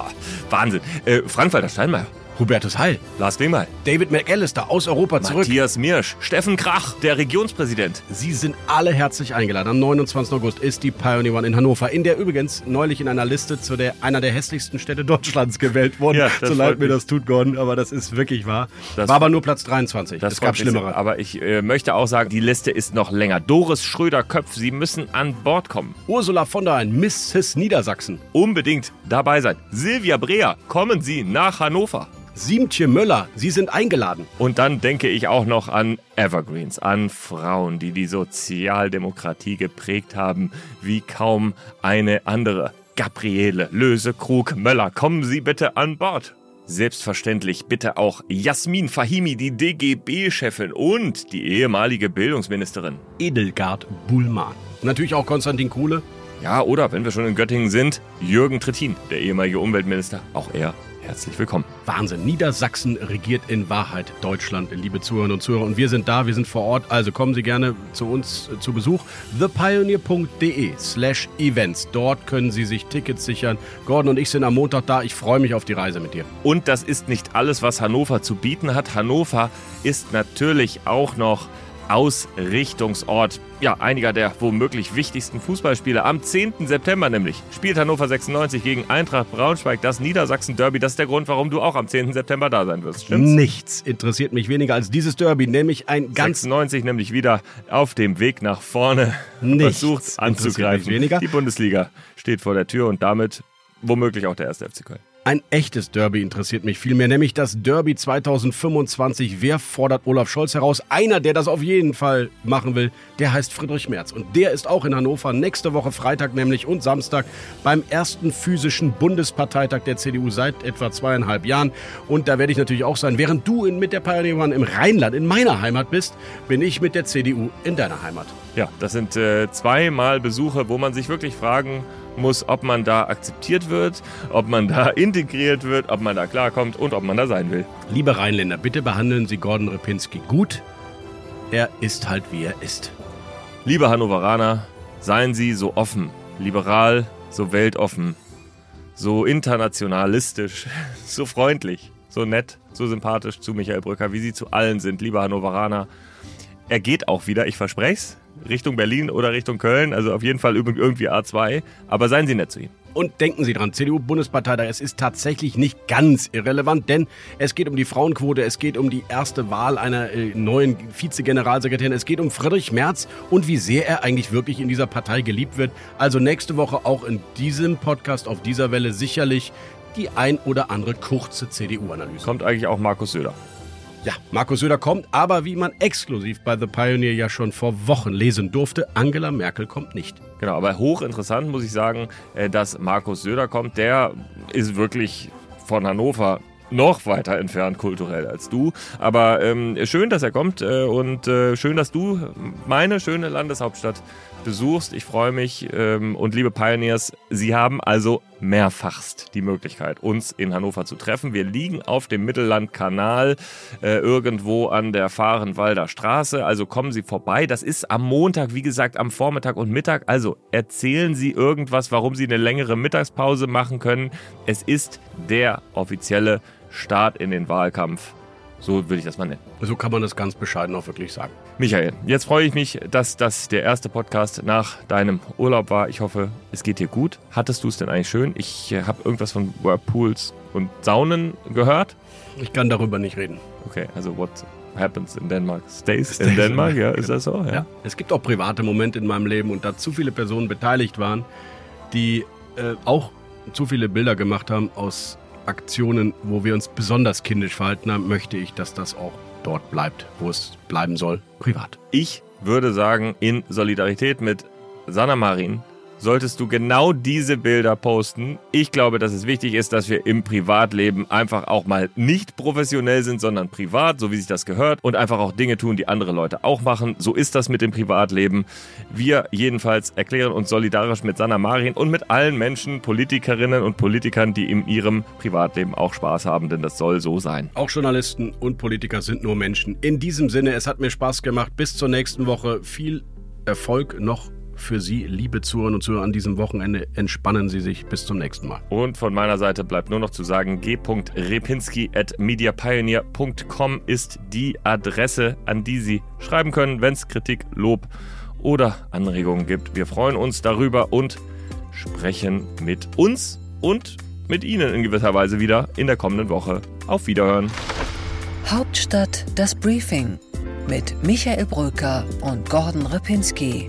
Speaker 3: Wahnsinn. Äh, Frank-Walter Steinmeier.
Speaker 2: Hubertus Heil.
Speaker 3: Lars Klingbeil.
Speaker 2: David McAllister aus Europa zurück.
Speaker 3: Matthias Mirsch. Steffen Krach, der Regionspräsident.
Speaker 2: Sie sind alle herzlich eingeladen. Am 29. August ist die Pioneer One in Hannover, in der übrigens neulich in einer Liste zu der einer der hässlichsten Städte Deutschlands gewählt wurde. Ja, so leid mir das tut, Gordon, aber das ist wirklich wahr. Das War aber nur Platz 23.
Speaker 3: Das es gab schlimmere. Aber ich äh, möchte auch sagen, die Liste ist noch länger. Doris Schröder-Köpf, Sie müssen an Bord kommen.
Speaker 2: Ursula von der Leyen, Mrs. Niedersachsen.
Speaker 3: Unbedingt dabei sein. Silvia Breer, kommen Sie nach Hannover.
Speaker 2: Siemtje Möller, Sie sind eingeladen.
Speaker 3: Und dann denke ich auch noch an Evergreens, an Frauen, die die Sozialdemokratie geprägt haben, wie kaum eine andere. Gabriele Löse-Krug Möller, kommen Sie bitte an Bord. Selbstverständlich bitte auch Jasmin Fahimi, die DGB-Chefin und die ehemalige Bildungsministerin.
Speaker 2: Edelgard Buhlmann. Natürlich auch Konstantin Kuhle.
Speaker 3: Ja, oder wenn wir schon in Göttingen sind, Jürgen Trittin, der ehemalige Umweltminister. Auch er herzlich willkommen.
Speaker 2: Wahnsinn. Niedersachsen regiert in Wahrheit Deutschland, liebe Zuhörerinnen und Zuhörer. Und wir sind da, wir sind vor Ort. Also kommen Sie gerne zu uns äh, zu Besuch. thepioneer.de slash events. Dort können Sie sich Tickets sichern. Gordon und ich sind am Montag da. Ich freue mich auf die Reise mit dir.
Speaker 3: Und das ist nicht alles, was Hannover zu bieten hat. Hannover ist natürlich auch noch Ausrichtungsort. Ja, einiger der womöglich wichtigsten Fußballspiele. Am 10. September nämlich spielt Hannover 96 gegen Eintracht Braunschweig das Niedersachsen-Derby. Das ist der Grund, warum du auch am 10. September da sein wirst. Stimmt's?
Speaker 2: Nichts interessiert mich weniger als dieses Derby, nämlich ein ganz
Speaker 3: 96 nämlich wieder auf dem Weg nach vorne
Speaker 2: Nichts
Speaker 3: versucht anzugreifen.
Speaker 2: mich weniger.
Speaker 3: Die Bundesliga steht vor der Tür und damit womöglich auch der erste FC Köln.
Speaker 2: Ein echtes Derby interessiert mich vielmehr, nämlich das Derby 2025. Wer fordert Olaf Scholz heraus? Einer, der das auf jeden Fall machen will, der heißt Friedrich Merz. Und der ist auch in Hannover nächste Woche Freitag nämlich und Samstag beim ersten physischen Bundesparteitag der CDU seit etwa zweieinhalb Jahren. Und da werde ich natürlich auch sein. Während du in, mit der Pioneer One im Rheinland, in meiner Heimat bist, bin ich mit der CDU in deiner Heimat.
Speaker 3: Ja, das sind äh, zweimal Besuche, wo man sich wirklich fragen muss, ob man da akzeptiert wird, ob man da integriert wird, ob man da klarkommt und ob man da sein will.
Speaker 2: Liebe Rheinländer, bitte behandeln Sie Gordon Repinski gut. Er ist halt wie er ist.
Speaker 3: Liebe Hannoveraner, seien Sie so offen, liberal, so weltoffen, so internationalistisch, so freundlich, so nett, so sympathisch zu Michael Brücker, wie Sie zu allen sind, liebe Hannoveraner. Er geht auch wieder, ich verspreche es, Richtung Berlin oder Richtung Köln, also auf jeden Fall irgendwie A2, aber seien Sie nett zu ihm.
Speaker 2: Und denken Sie dran, CDU-Bundesparteitag, es ist tatsächlich nicht ganz irrelevant, denn es geht um die Frauenquote, es geht um die erste Wahl einer äh, neuen Vize-Generalsekretärin, es geht um Friedrich Merz und wie sehr er eigentlich wirklich in dieser Partei geliebt wird. Also nächste Woche auch in diesem Podcast auf dieser Welle sicherlich die ein oder andere kurze CDU-Analyse.
Speaker 3: Kommt eigentlich auch Markus Söder.
Speaker 2: Ja, Markus Söder kommt, aber wie man exklusiv bei The Pioneer ja schon vor Wochen lesen durfte, Angela Merkel kommt nicht.
Speaker 3: Genau, aber hochinteressant muss ich sagen, äh, dass Markus Söder kommt. Der ist wirklich von Hannover noch weiter entfernt kulturell als du. Aber ähm, schön, dass er kommt äh, und äh, schön, dass du meine schöne Landeshauptstadt besuchst. Ich freue mich. Ähm, und liebe Pioneers, Sie haben also mehrfachst die Möglichkeit, uns in Hannover zu treffen. Wir liegen auf dem Mittellandkanal äh, irgendwo an der Fahrenwalder Straße. Also kommen Sie vorbei. Das ist am Montag, wie gesagt, am Vormittag und Mittag. Also erzählen Sie irgendwas, warum Sie eine längere Mittagspause machen können. Es ist der offizielle Start in den Wahlkampf. So würde ich das mal nennen.
Speaker 2: So kann man das ganz bescheiden auch wirklich sagen.
Speaker 3: Michael, jetzt freue ich mich, dass das der erste Podcast nach deinem Urlaub war. Ich hoffe, es geht dir gut. Hattest du es denn eigentlich schön? Ich äh, habe irgendwas von Whirlpools und Saunen gehört.
Speaker 2: Ich kann darüber nicht reden.
Speaker 3: Okay, also what happens in Denmark stays in Denmark, ja, ist das so? Ja.
Speaker 2: Ja. Es gibt auch private Momente in meinem Leben und da zu viele Personen beteiligt waren, die äh, auch zu viele Bilder gemacht haben aus Aktionen, wo wir uns besonders kindisch verhalten haben, möchte ich, dass das auch dort bleibt, wo es bleiben soll, privat.
Speaker 3: Ich würde sagen, in Solidarität mit Sanna Marin solltest du genau diese Bilder posten. Ich glaube, dass es wichtig ist, dass wir im Privatleben einfach auch mal nicht professionell sind, sondern privat, so wie sich das gehört und einfach auch Dinge tun, die andere Leute auch machen. So ist das mit dem Privatleben. Wir jedenfalls erklären uns solidarisch mit Sanna Marin und mit allen Menschen, Politikerinnen und Politikern, die in ihrem Privatleben auch Spaß haben, denn das soll so sein.
Speaker 2: Auch Journalisten und Politiker sind nur Menschen. In diesem Sinne, es hat mir Spaß gemacht. Bis zur nächsten Woche. Viel Erfolg noch für Sie, liebe Zuhörerinnen und Zuhörer, an diesem Wochenende. Entspannen Sie sich. Bis zum nächsten Mal.
Speaker 3: Und von meiner Seite bleibt nur noch zu sagen, g.repinski.mediapioneer.com ist die Adresse, an die Sie schreiben können, wenn es Kritik, Lob oder Anregungen gibt. Wir freuen uns darüber und sprechen mit uns und mit Ihnen in gewisser Weise wieder in der kommenden Woche. Auf Wiederhören.
Speaker 1: Hauptstadt das Briefing mit Michael Bröker und Gordon Ripinski.